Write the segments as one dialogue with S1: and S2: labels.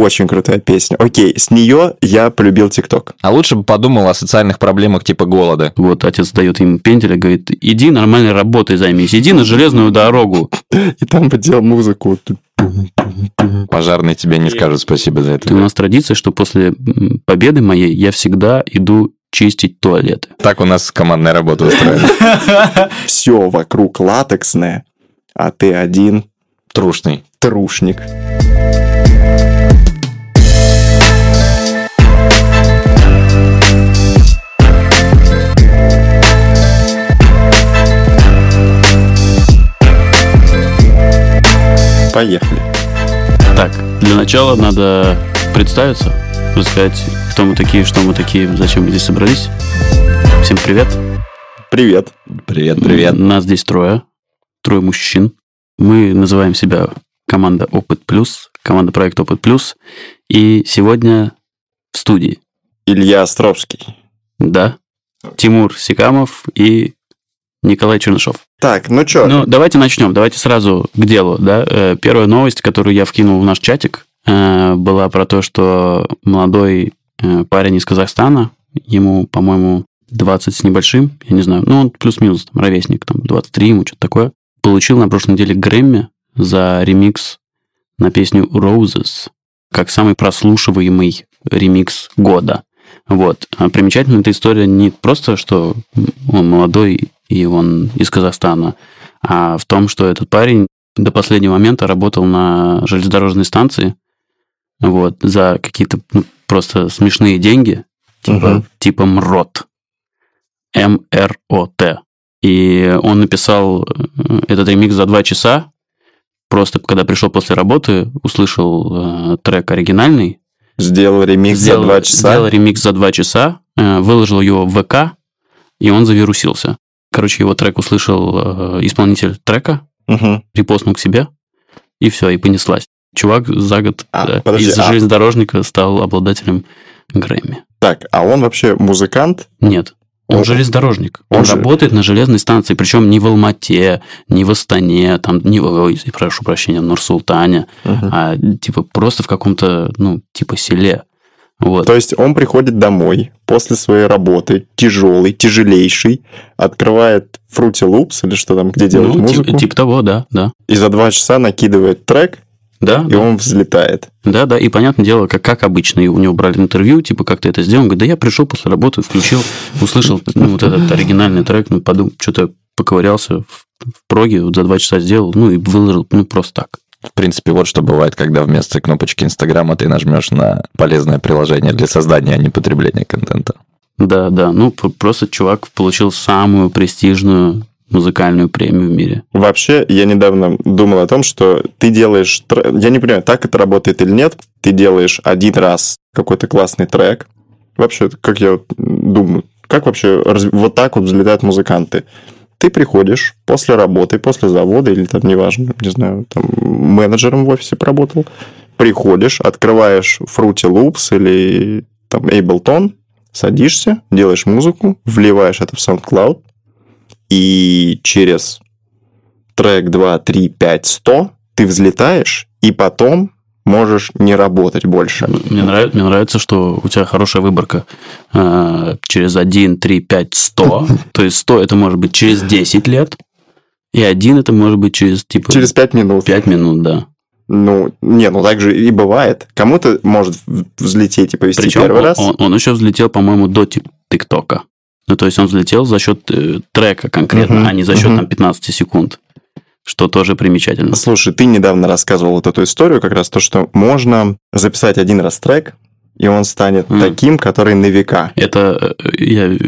S1: очень крутая песня. Окей, с нее я полюбил ТикТок.
S2: А лучше бы подумал о социальных проблемах типа голода.
S3: Вот отец дает им пенделя, говорит, иди нормальной работой займись, иди на железную дорогу.
S1: И там бы делал музыку.
S2: Пожарные тебе не скажут спасибо за
S3: И у
S2: это.
S3: нас традиция, что после победы моей я всегда иду чистить туалеты.
S2: Так у нас командная работа устроена.
S1: Все вокруг латексное, а ты один
S2: Трушный.
S1: трушник. Поехали.
S3: Так, для начала надо представиться, рассказать, кто мы такие, что мы такие, зачем мы здесь собрались. Всем привет.
S1: Привет.
S2: Привет, привет.
S3: Нас здесь трое. Трое мужчин. Мы называем себя команда Опыт Плюс, команда проекта Опыт Плюс. И сегодня в студии,
S1: Илья Островский.
S3: да, Тимур Сикамов и Николай Чернышов.
S1: Так, ну чё?
S3: Ну, давайте начнем. Давайте сразу к делу. Да? Э, Первая новость, которую я вкинул в наш чатик, э, была про то, что молодой э, парень из Казахстана, ему, по-моему, 20 с небольшим, я не знаю, ну, он плюс-минус, там, ровесник, там, 23 ему, что-то такое, получил на прошлой неделе Грэмми за ремикс на песню Roses, как самый прослушиваемый ремикс года. Вот. А примечательна эта история не просто, что он молодой и он из Казахстана, а в том, что этот парень до последнего момента работал на железнодорожной станции вот, за какие-то ну, просто смешные деньги, типа,
S1: Мгм.
S3: типа МРОТ. М-Р-О-Т. И он написал э, этот ремикс за два часа, просто когда пришел после работы, услышал э, трек оригинальный,
S1: Сделал ремикс
S3: сделал,
S1: за два часа.
S3: сделал ремикс за два часа, э, выложил его в ВК, и он завирусился. Короче, его трек услышал э, исполнитель трека,
S1: Мгм.
S3: репостнул к себе, и все, и понеслась. Чувак за год
S1: А,
S3: да,
S1: подожди,
S3: из
S1: а-
S3: железнодорожника стал обладателем Грэмми.
S1: Так, а он вообще музыкант?
S3: Нет. Он,
S1: Он-
S3: железнодорожник. Он,
S1: он же-
S3: работает на железной станции, причем не в Алмате, не в Астане, там, не в, ой, прошу прощения, в Нур-Султане,
S1: Мгм.
S3: а типа просто в каком-то, ну, типа селе. Вот.
S1: То есть он приходит домой после своей работы, тяжелый, тяжелейший, открывает Fruity Loops или что там, где делают
S3: ну,
S1: музыку,
S3: типа, типа того, да, да.
S1: и за два часа накидывает трек,
S3: Да,
S1: и он взлетает.
S3: Да, да, и понятное дело, как, как обычно, и у него брали интервью, типа, как ты это сделал, он говорит, да я пришел после работы, включил, услышал ну, вот этот оригинальный трек, ну, подумал, что-то поковырялся в, в проге, вот за два часа сделал, ну, и выложил, ну, просто так.
S2: В принципе, вот что бывает, когда вместо кнопочки Инстаграма ты нажмешь на полезное приложение для создания, а не потребления контента.
S3: Да, да, ну, просто чувак получил самую престижную музыкальную премию в мире.
S1: Вообще, я недавно думал о том, что ты делаешь... Я не понимаю, так это работает или нет. Ты делаешь один раз какой-то классный трек. Вообще, как я думаю, как вообще вот так вот взлетают музыканты? Ты приходишь после работы, после завода, или там, неважно, не знаю, там, менеджером в офисе поработал, приходишь, открываешь Fruity Loops или там Ableton, садишься, делаешь музыку, вливаешь это в SoundCloud, и через трек 2, 3, 5, 100 ты взлетаешь, и потом можешь не работать больше.
S3: Мне нравится, мне нравится, что у тебя хорошая выборка э, через 1, 3, 5, 100. То есть 100 это может быть через 10 лет, и 1 это может быть через, типа,
S1: Через 5 минут.
S3: 5 минут, да.
S1: Ну, не, ну так же и бывает. Кому-то может взлететь и повести
S3: Причем
S1: первый
S3: он,
S1: раз.
S3: он- он еще взлетел, по-моему, до тик- ТикТока. Ну, то есть он взлетел за счет э, трека конкретно,
S1: Мгм,
S3: а не за счет
S1: мгм.
S3: там 15 секунд. Что тоже примечательно.
S1: Слушай, ты недавно рассказывал вот эту историю, как раз то, что можно записать один раз трек, и он станет
S3: Мгм.
S1: таким, который на века.
S3: Это э, я, э,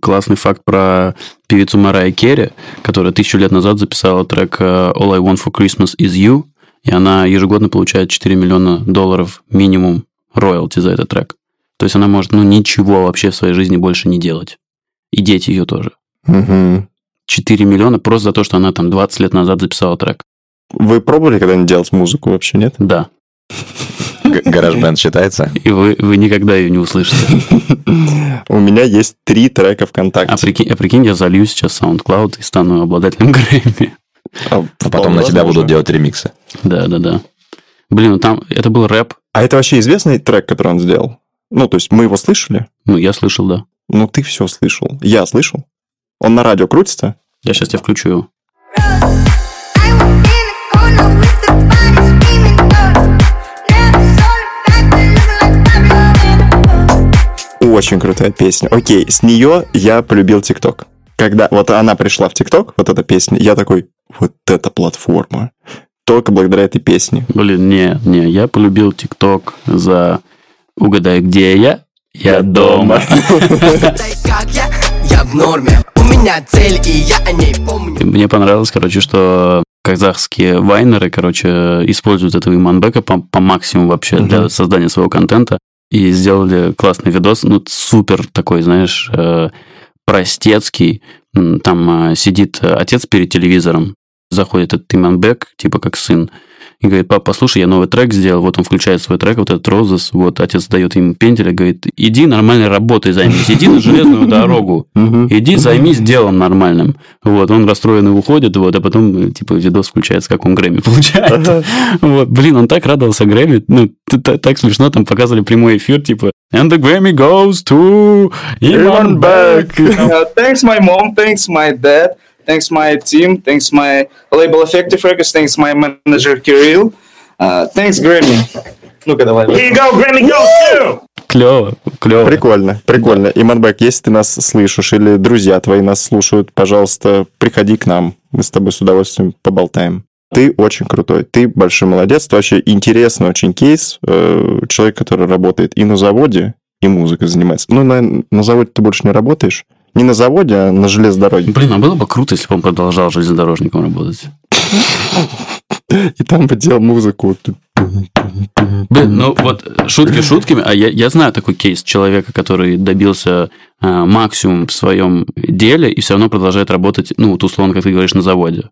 S3: классный факт про певицу Марай Керри, которая тысячу лет назад записала трек э, All I Want for Christmas is You, и она ежегодно получает 4 миллиона долларов минимум роялти за этот трек. То есть она может ну, ничего вообще в своей жизни больше не делать. И дети ее тоже.
S1: Мгм.
S3: 4 миллиона просто за то, что она там 20 лет назад записала трек.
S1: Вы пробовали когда-нибудь делать музыку вообще, нет?
S3: Да.
S2: Г- Гараж-бенд считается?
S3: И вы, вы никогда ее не услышите.
S1: У меня есть три трека ВКонтакте.
S3: А прикинь, а прикинь, я залью сейчас SoundCloud и стану обладателем Грэмми.
S1: А,
S2: А потом на тебя будут делать ремиксы.
S3: Да, да, да. Блин, ну там это был рэп,
S1: А это вообще известный трек, который он сделал? Ну, то есть мы его слышали?
S3: Ну, я слышал, да.
S1: Ну, ты все слышал. Я слышал. Он на радио крутится?
S3: Я сейчас тебе включу его.
S1: Очень крутая песня. Окей, с нее я полюбил ТикТок. Когда вот она пришла в ТикТок, вот эта песня, я такой, вот эта платформа. Только благодаря этой песне.
S3: Блин, не, не, я полюбил ТикТок за «Угадай, где я?» Я дома.
S4: Как я? Я в норме. У меня цель, и я о ней помню.
S3: Мне понравилось, короче, что казахские вайнеры, короче, используют этого иманбека по, по максимуму вообще
S1: Мгм.
S3: для создания своего контента. И сделали классный видос, ну, супер такой, знаешь, э, простецкий. Там э, сидит отец перед телевизором, заходит этот иманбек, типа как сын, и говорит, папа, послушай, я новый трек сделал, вот он включает свой трек, вот этот Розес, вот отец дает ему пенделя, говорит, иди нормальной работой займись, иди на железную дорогу, Иди займись делом нормальным. Вот, он расстроенный уходит, вот, а потом, э, типа, видос включается, как он Грэмми получает. Вот, блин, он так радовался Грэмми, ну, так смешно, там показывали прямой эфир, типа, and the Grammy goes to Ivan Beck.
S5: Thanks my mom, thanks my dad, thanks my team, thanks my label Effective Records, thanks my manager Kirill, uh, thanks Grammy. Ну-ка давай. Here you go, Grammy goes to!
S3: Клево, клево.
S1: Прикольно, прикольно. Иманбек, если ты нас слышишь или друзья твои нас слушают, пожалуйста, приходи к нам. Мы с тобой с удовольствием поболтаем. Ты очень крутой, ты большой молодец, ты вообще интересный очень кейс. э, Человек, который работает и на заводе, и музыкой занимается. Ну, на, на заводе ты больше не работаешь. Не на заводе, а на железной дороге.
S3: Блин, а было бы круто, если бы он продолжал железнодорожником работать.
S1: И там бы делал музыку.
S3: Блин, ну вот шутки шутками, а я, я знаю такой кейс человека, который добился э, максимум в своем деле и все равно продолжает работать, ну вот условно, как ты говоришь, на заводе.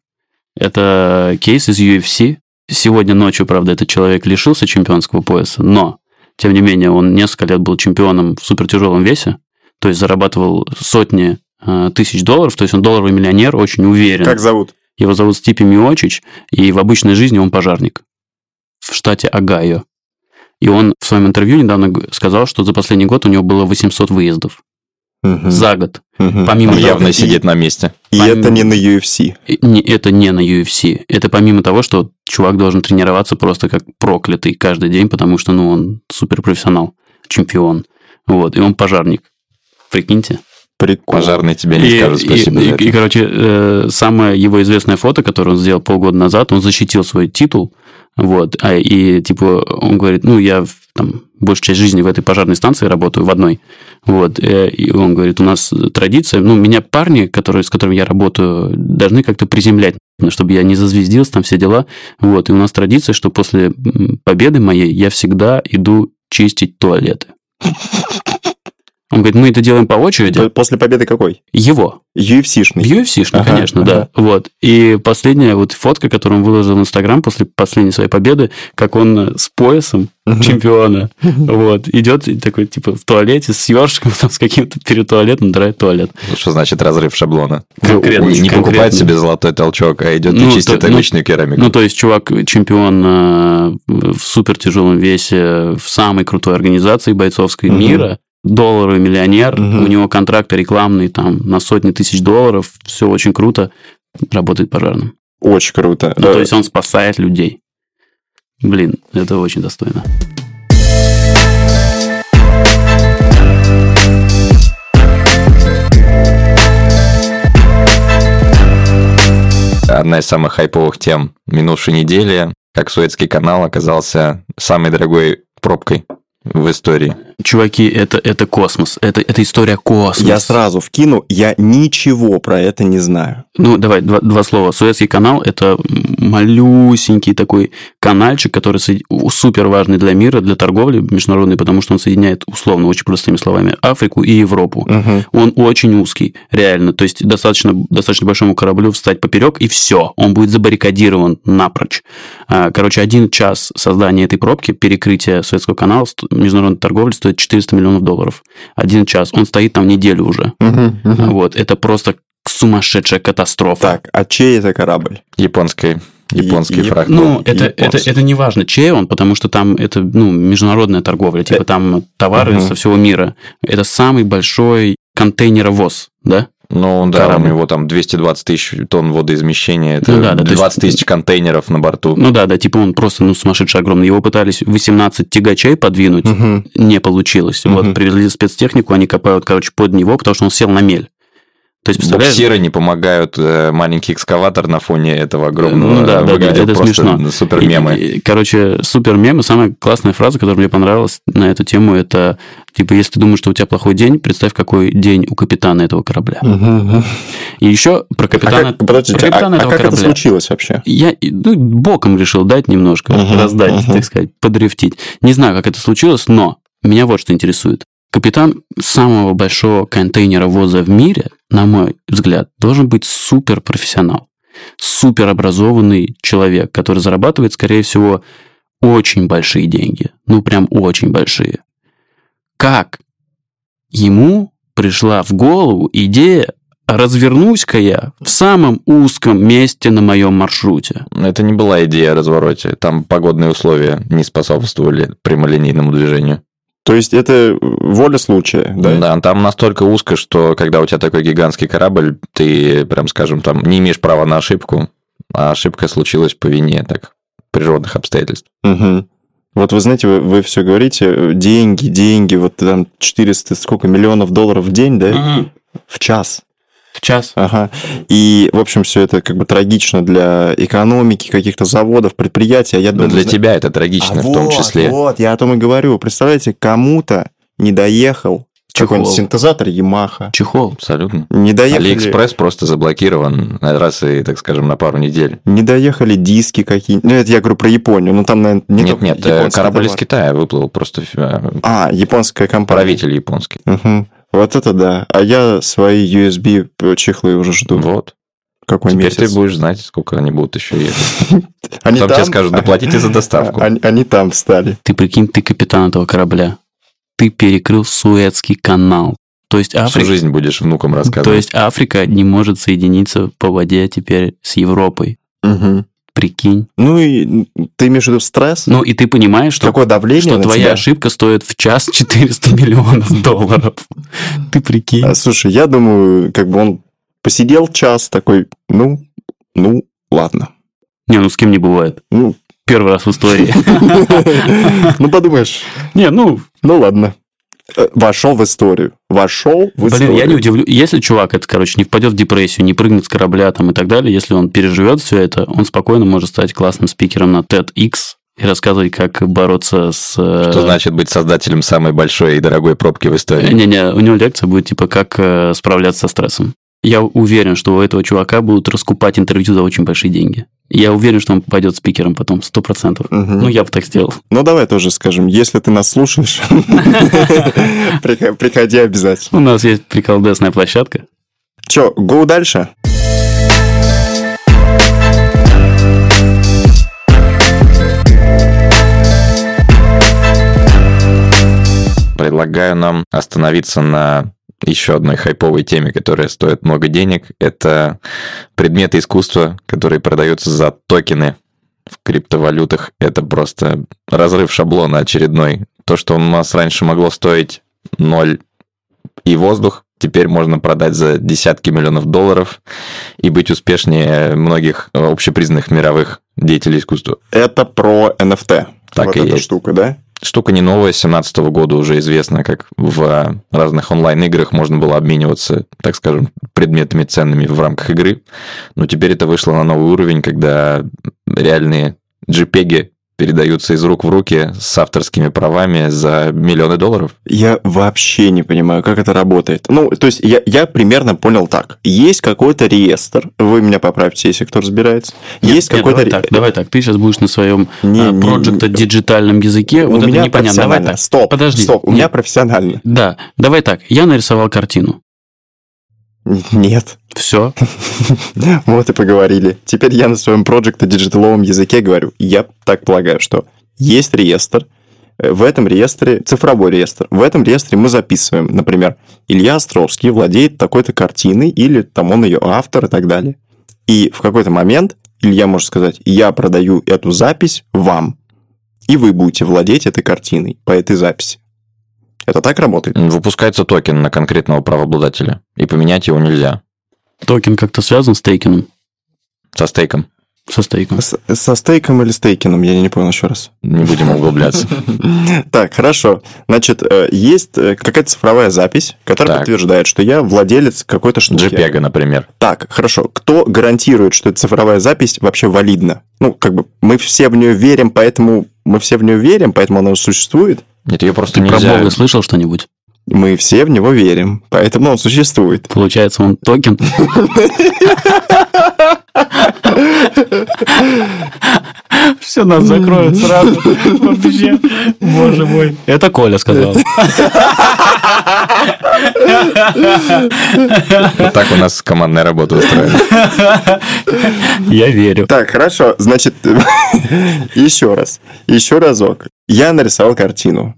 S3: Это кейс из UFC. Сегодня ночью, правда, этот человек лишился чемпионского пояса, но, тем не менее, он несколько лет был чемпионом в супертяжелом весе, то есть зарабатывал сотни э, тысяч долларов, то есть он долларовый миллионер, очень уверен.
S1: Как зовут?
S3: Его зовут Стипи Миочич, и в обычной жизни он пожарник в штате Огайо. И он в своем интервью недавно сказал, что за последний год у него было 800 выездов
S1: Мгм.
S3: за год.
S1: Мгм.
S3: Помимо
S2: Он
S3: того-
S2: явно
S1: и-
S2: сидит на месте.
S1: И
S3: помимо-
S1: это не на UFC.
S3: И не- это не на UFC. Это помимо того, что чувак должен тренироваться просто как проклятый каждый день, потому что ну, он суперпрофессионал, чемпион. Вот, и он пожарник. Прикиньте.
S1: Прикольно.
S2: Пожарный тебе не
S3: И,
S2: скажет
S3: и-
S2: спасибо за
S3: и-
S2: это.
S3: и, короче, э, самое его известное фото, которое он сделал полгода назад, он защитил свой титул, вот, а, и, типа, он говорит, ну, я там большую часть жизни в этой пожарной станции работаю, в одной, вот, э, и он говорит, у нас традиция, ну, меня парни, которые, с которыми я работаю, должны как-то приземлять, ну, чтобы я не зазвездился, там все дела, вот, и у нас традиция, что после победы моей я всегда иду чистить туалеты. Он говорит, мы это делаем по очереди.
S1: После победы какой?
S3: Его.
S1: UFC-шный.
S3: UFC-шный,
S1: Ага,
S3: конечно,
S1: ага.
S3: да. Вот. И последняя вот фотка, которую он выложил в Инстаграм после последней своей победы, как он с поясом чемпиона вот, идет такой, типа, в туалете с ёршиком, там, с каким-то перед туалетом, драет туалет.
S2: Что значит разрыв шаблона?
S3: Конкретно,
S2: Не покупает себе золотой толчок, а идет
S3: Ну,
S2: и чистит
S3: то- ну,
S2: обычную керамику.
S3: Ну, то есть, чувак чемпион э, в супер тяжелом весе в самой крутой организации бойцовской мира, долларовый миллионер,
S1: Мгм.
S3: у него контракты рекламные там на сотни тысяч долларов, все очень круто, работает пожарным.
S1: Очень круто.
S3: Ну, то есть он спасает людей. Блин, это очень достойно.
S2: Одна из самых хайповых тем минувшей недели, как Суэцкий канал оказался самой дорогой пробкой в истории.
S3: Чуваки, это, это космос. Это, это история космоса.
S1: Я сразу вкину, я ничего про это не знаю.
S3: Ну, давай, два, два слова. Суэцкий канал – это малюсенький такой канальчик, который супер важный для мира, для торговли международной, потому что он соединяет, условно, очень простыми словами, Африку и Европу.
S1: Мгм.
S3: Он очень узкий, реально. То есть достаточно, достаточно большому кораблю встать поперек, и все. Он будет забаррикадирован напрочь. А, Короче, один час создания этой пробки, перекрытия Суэцкого канала, международной торговли стоит 400 миллионов долларов. Один час. Он стоит там неделю уже.
S1: Мгм, мгм.
S3: Вот. Это просто сумасшедшая катастрофа.
S1: Так, а чей это корабль?
S2: Японской Японский
S1: И-
S2: фраг.
S3: Ну, это, это,
S1: японский.
S3: это не важно, чей он, потому что там это ну, международная торговля, типа там товары
S1: Мгм.
S3: со всего мира. Это самый большой контейнеровоз, да?
S2: Ну да,
S3: Корабль.
S2: у него там 220 тысяч тонн водоизмещения, это
S3: Ну да, да, то
S2: 20
S3: есть-
S2: тысяч контейнеров на борту.
S3: Ну да, да, типа он просто ну, сумасшедший огромный. Его пытались 18 тягачей подвинуть,
S1: Мгм.
S3: не получилось.
S1: Мгм.
S3: Вот привезли спецтехнику, они копают, короче, под него, потому что он сел на мель. То есть, представляешь,
S2: Буксиры не помогают, э, маленький экскаватор на фоне этого огромного
S3: Ну да, да, да, это
S2: просто
S3: смешно.
S2: супер
S3: И-
S2: мемы.
S3: и- Короче, супер мем. И самая классная фраза, которая мне понравилась на эту тему, это типа, если ты думаешь, что у тебя плохой день, представь, какой день у капитана этого корабля. И еще про
S1: А
S3: капитана,
S1: как, подождите,
S3: про
S1: а,
S3: капитана
S1: а
S3: этого
S1: как это
S3: корабля.
S1: случилось вообще?
S3: Я ну, боком решил дать немножко, раздать,
S1: мгм.
S3: так сказать, подрифтить. Не знаю, как это случилось, но меня вот что интересует. Капитан самого большого контейнеровоза в мире, на мой взгляд, должен быть супер профессионал, супер образованный человек, который зарабатывает, скорее всего, очень большие деньги. Ну, прям очень большие. Как ему пришла в голову идея развернусь-ка я в самом узком месте на моем маршруте.
S2: Это не была идея о развороте. Там погодные условия не способствовали прямолинейному движению.
S1: То есть это воля случая, да?
S2: Да? там настолько узко, что когда у тебя такой гигантский корабль, ты, прям скажем, там не имеешь права на ошибку, а ошибка случилась по вине так природных обстоятельств.
S1: Мгм. Вот вы знаете, вы, вы все говорите, деньги, деньги, вот там 400, сколько, миллионов долларов в день, да? В час.
S3: Час.
S1: Ага. И, в общем, все это как бы трагично для экономики, каких-то заводов, предприятий. А я думаю,
S2: для
S1: зна-
S2: тебя это трагично
S1: А
S2: в том
S1: вот,
S2: числе.
S1: Вот, я о том и говорю. Представляете, кому-то не доехал
S3: Чехол.
S1: какой-нибудь синтезатор Yamaha.
S3: Чехол.
S2: Абсолютно.
S1: Не доехали,
S2: Алиэкспресс просто заблокирован раз и, так скажем, на пару недель.
S1: не доехали диски какие-нибудь. Ну, это я говорю про Японию. Ну, там, наверное, не
S2: нет, нет, э, корабль из
S1: товар.
S2: Китая выплыл просто э,
S1: А, японская компания.
S2: правитель японский.
S1: Мгм. Вот это да. А я свои USB чехлы уже жду.
S2: Вот.
S1: Какой
S2: Теперь
S1: месяц.
S2: ты будешь знать, сколько они будут еще ехать.
S1: Они
S2: Потом тебе скажут, доплатите за доставку.
S1: Они, они там встали.
S3: Ты прикинь, ты капитан этого корабля. Ты перекрыл Суэцкий канал. То есть
S2: Всю
S3: Африка...
S2: жизнь будешь внукам рассказывать.
S3: То есть Африка не может соединиться по воде теперь с Европой.
S1: Мгм.
S3: Прикинь.
S1: Ну и ты имеешь в виду стресс?
S3: Ну и ты понимаешь, что,
S1: Какое давление
S3: что твоя
S1: тебя?
S3: ошибка стоит в час 400 миллионов долларов. Ты прикинь.
S1: А, Слушай, я думаю, как бы он посидел час такой, ну, ну, ладно.
S3: Не, ну с кем не бывает.
S1: Ну,
S3: Первый раз в истории.
S1: ну подумаешь,
S3: Не, ну,
S1: ну ладно. Вошел в историю. Вошел в историю.
S3: блин, я не удивлю. Если чувак, это, короче, не впадет в депрессию, не прыгнет с корабля там и так далее, если он переживет все это, он спокойно может стать классным спикером на TEDx и рассказывать, как бороться с... э,
S2: Что значит быть создателем самой большой и дорогой пробки в истории?
S3: Не-не, у него лекция будет типа как э, справляться со стрессом. Я уверен, что у этого чувака будут раскупать интервью за очень большие деньги. Я уверен, что он пойдет спикером потом, сто процентов.
S1: Мгм.
S3: Ну, я бы так сделал.
S1: Ну, давай тоже скажем, если ты нас слушаешь, прихо- приходи обязательно.
S3: У нас есть приколдесная площадка.
S1: Че, go дальше?
S2: Предлагаю нам остановиться на еще одной хайповой теме, которая стоит много денег. Это предметы искусства, которые продаются за токены в криптовалютах. Это просто разрыв шаблона очередной. То, что у нас раньше могло стоить ноль и воздух, теперь можно продать за десятки миллионов долларов и быть успешнее многих общепризнанных мировых деятелей искусства.
S1: Это про NFT.
S2: Так
S1: вот
S2: и
S1: эта
S2: есть.
S1: штука, да?
S2: Штука не новая, с 2017 года уже известно, как в разных онлайн-играх можно было обмениваться, так скажем, предметами ценными в рамках игры. Но теперь это вышло на новый уровень, когда реальные JPEG передаются из рук в руки с авторскими правами за миллионы долларов.
S1: Я вообще не понимаю, как это работает. Ну, то есть я, я примерно понял так. Есть какой-то реестр, вы меня поправьте, если кто разбирается. Есть
S3: Нет,
S1: какой-то...
S3: давай так, давай так. Ты сейчас будешь на своем
S1: Не, не,
S3: проекта
S1: не.
S3: диджитальном языке.
S1: У
S3: вот это
S1: меня
S3: непонятно. Давай так.
S1: Стоп,
S3: Подожди.
S1: стоп, у
S3: Нет.
S1: меня профессионально.
S3: Да, давай так. Я нарисовал картину.
S1: Нет.
S3: Все.
S1: Вот и поговорили. Теперь я на своем проекте диджиталовом языке говорю. Я так полагаю, что есть реестр, Э, в этом реестре, цифровой реестр, в этом реестре мы записываем, например, Илья Островский владеет такой-то картиной, или там он ее автор и так далее. И в какой-то момент Илья может сказать, я продаю эту запись вам, и вы будете владеть этой картиной по этой записи. Это так работает?
S2: Выпускается токен на конкретного правообладателя, и поменять его нельзя.
S3: Токен как-то связан со стейкингом?
S2: Со стейком.
S3: Со стейком.
S1: С- со стейком или стейкингом? Я не понял еще раз.
S2: Не будем углубляться.
S1: Так, хорошо. Значит, э, есть э, какая-то цифровая запись, которая подтверждает, что я владелец какой-то штуки.
S2: JPEG, например.
S1: Так, хорошо. Кто гарантирует, что эта цифровая запись вообще валидна? Ну, как бы мы все в нее верим, поэтому мы все в нее верим, поэтому она существует.
S2: Нет, ее просто
S3: Ты про. Бога слышал что-нибудь?
S1: Мы все в него верим, поэтому он существует.
S3: Получается, он токен. Все, нас закроют сразу. Вообще. Боже мой. Это Коля сказал.
S2: Вот так у нас командная работа устроена.
S3: Я верю.
S1: Так, хорошо. Значит, еще раз. Еще разок. Я нарисовал картину.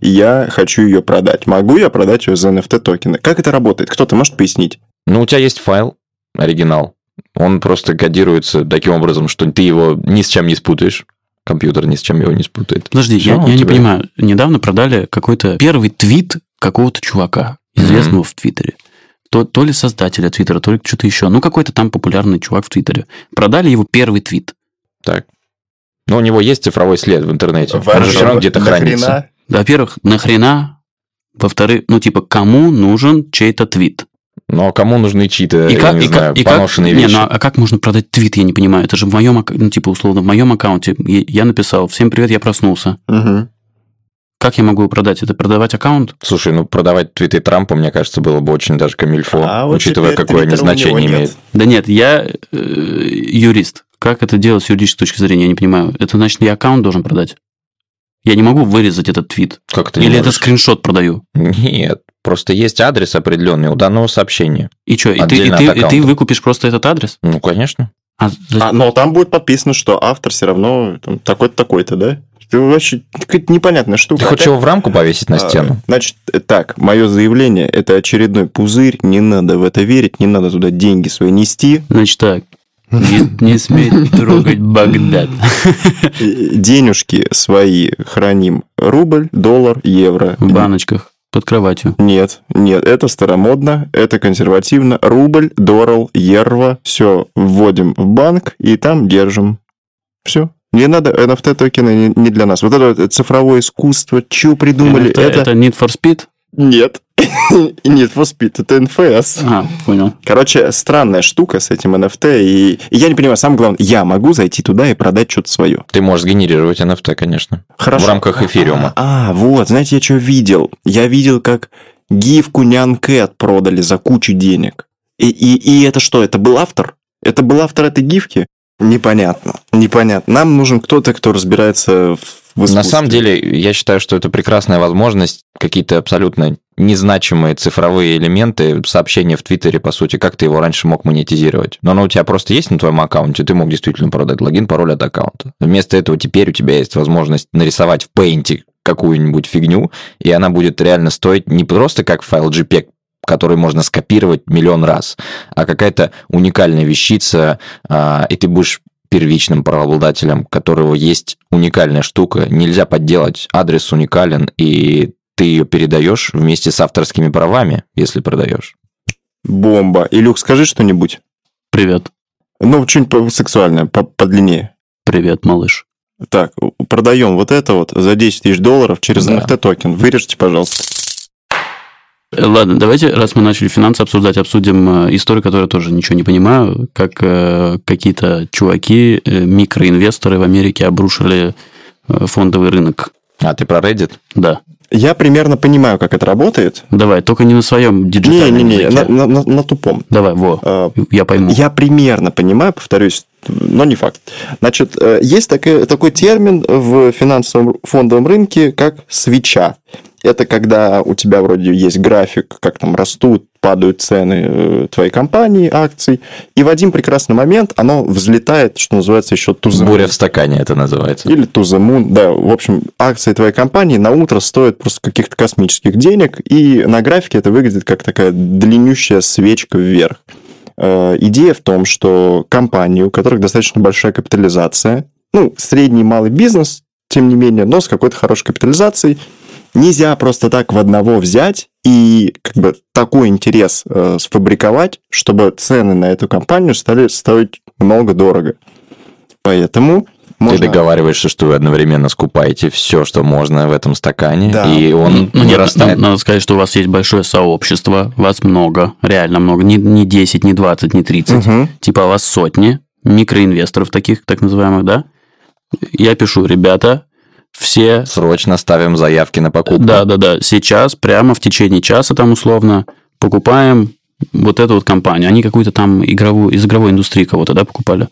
S1: Я хочу ее продать. Могу я продать ее за NFT токены? Как это работает? Кто-то может пояснить?
S2: Ну, у тебя есть файл, оригинал. Он просто кодируется таким образом, что ты его ни с чем не спутаешь. Компьютер ни с чем его не спутает.
S3: Подожди,
S2: Всё,
S3: я, я не
S2: тебя-
S3: понимаю. Недавно продали какой-то первый твит какого-то чувака, известного в Твиттере. То, то ли создателя Твиттера, то ли что-то еще. Ну, какой-то там популярный чувак в Твиттере. Продали его первый твит.
S2: Так. Но у него есть цифровой след в интернете. Он же все равно где-то
S1: Нахрена?
S2: хранится.
S3: Во-первых, нахрена? Во-вторых, ну, типа, кому нужен чей-то твит?
S2: Но кому нужны чьи-то, я не
S3: и
S2: знаю,
S3: и как-
S2: поношенные
S3: не,
S2: вещи?
S3: ну, а как можно продать твит, я не понимаю. Это же в моем, ну, типа, условно, в моем аккаунте. Я написал, всем привет, я проснулся.
S1: Мгм.
S3: Как я могу его продать? Это продавать аккаунт?
S2: Слушай, ну продавать твиты Трампа, мне кажется, было бы очень даже камильфо,
S1: А вот
S2: учитывая, какое они значение
S1: нет.
S2: имеет.
S3: Да нет, я э, юрист. Как это делать с юридической точки зрения, я не понимаю. Это значит, я аккаунт должен продать? Я не могу вырезать этот твит.
S2: Как ты не
S3: Или это
S2: можешь?
S3: скриншот продаю?
S2: Нет, просто есть адрес определенный у данного сообщения.
S3: И что, и ты, и, ты, и ты выкупишь просто этот адрес?
S2: Ну, конечно.
S3: А,
S1: А, но там будет подписано, что автор все равно там, такой-то, такой-то, да? Это вообще какая-то непонятная штука.
S2: Ты хочешь его в рамку повесить на
S1: А,
S2: стену?
S1: Значит, э, так, мое заявление – это очередной пузырь, не надо в это верить, не надо туда деньги свои нести.
S3: Значит так, не, не смей трогать Багдад.
S1: Денежки свои храним. Рубль, доллар, евро.
S3: В баночках под кроватью.
S1: Нет, нет, это старомодно, это консервативно. Рубль, доллар, евро, все вводим в банк и там держим. Все. Не надо, NFT токены не, для нас. Вот это цифровое искусство, что придумали,
S3: это,
S1: это...
S3: это Need for Speed?
S1: Нет. Нет, for Speed, это НФС.
S3: А, понял.
S1: Короче, странная штука с этим NFT, и, и я не понимаю, самое главное, я могу зайти туда и продать что-то свое.
S2: Ты можешь сгенерировать NFT, конечно.
S1: Хорошо.
S2: В рамках эфириума.
S1: А, вот, знаете, я что видел? Я видел, как гифку Нянкэт продали за кучу денег. И, и, и это что, это был автор? Это был автор этой гифки? Непонятно, непонятно. Нам нужен кто-то, кто разбирается в искусстве.
S2: На самом деле, я считаю, что это прекрасная возможность какие-то абсолютно незначимые цифровые элементы сообщения в Твиттере, по сути, как ты его раньше мог монетизировать. Но оно у тебя просто есть на твоем аккаунте, ты мог действительно продать логин, пароль от аккаунта. Вместо этого теперь у тебя есть возможность нарисовать в Paint какую-нибудь фигню, и она будет реально стоить не просто как файл JPEG, который можно скопировать миллион раз, а какая-то уникальная вещица, а, и ты будешь первичным правообладателем, которого есть уникальная штука, нельзя подделать, адрес уникален, и ты ее передаешь вместе с авторскими правами, если продаешь.
S1: Бомба. Илюх, скажи что-нибудь.
S3: Привет.
S1: Ну, что-нибудь сексуальное, по- подлиннее.
S3: Привет, малыш.
S1: Так, продаем вот это вот за 10 тысяч долларов через
S2: Да.
S1: NFT токен. Вырежьте, пожалуйста.
S3: Э, Ладно, давайте, раз мы начали финансы обсуждать, обсудим э, историю, которую я тоже ничего не понимаю, как э, какие-то чуваки, э, микроинвесторы в Америке обрушили э, фондовый рынок.
S2: А ты про Reddit?
S3: Да.
S1: Я примерно понимаю, как это работает.
S3: Давай, только не на своем диджитальном
S1: Не-не-не,
S3: языке.
S1: на, на- на- на тупом.
S3: Давай, во,
S1: А,
S3: я пойму.
S1: Я примерно понимаю, повторюсь, но не факт. Значит, э, есть такой, такой термин в финансовом фондовом рынке, как свеча. Это когда у тебя вроде есть график, как там растут, падают цены э, твоей компании, акций, и в один прекрасный момент оно взлетает, что называется, еще the
S2: Буря в стакане это называется.
S1: Или the moon, да, в общем, акции твоей компании на утро стоят просто каких-то космических денег, и на графике это выглядит как такая длиннющая свечка вверх. Э, идея в том, что компании, у которых достаточно большая капитализация, ну, средний и малый бизнес, тем не менее, но с какой-то хорошей капитализацией, нельзя просто так в одного взять и как бы такой интерес э, сфабриковать, чтобы цены на эту компанию стали стоить много дорого. Поэтому можно...
S2: Ты договариваешься, что вы одновременно скупаете все, что можно в этом стакане,
S1: Да.
S2: и он
S3: Ну,
S2: не
S3: нет,
S2: растает.
S3: надо сказать, что у вас есть большое сообщество, вас много, реально много, не, не 10, не 20, не 30,
S1: Мгм.
S3: типа у вас сотни микроинвесторов таких, так называемых, да? Я пишу, ребята, все
S2: Срочно ставим заявки на покупку.
S3: Да, да, да. Сейчас, прямо в течение часа там условно, покупаем вот эту вот компанию. Они какую-то там игровую, из игровой индустрии кого-то, да, покупали?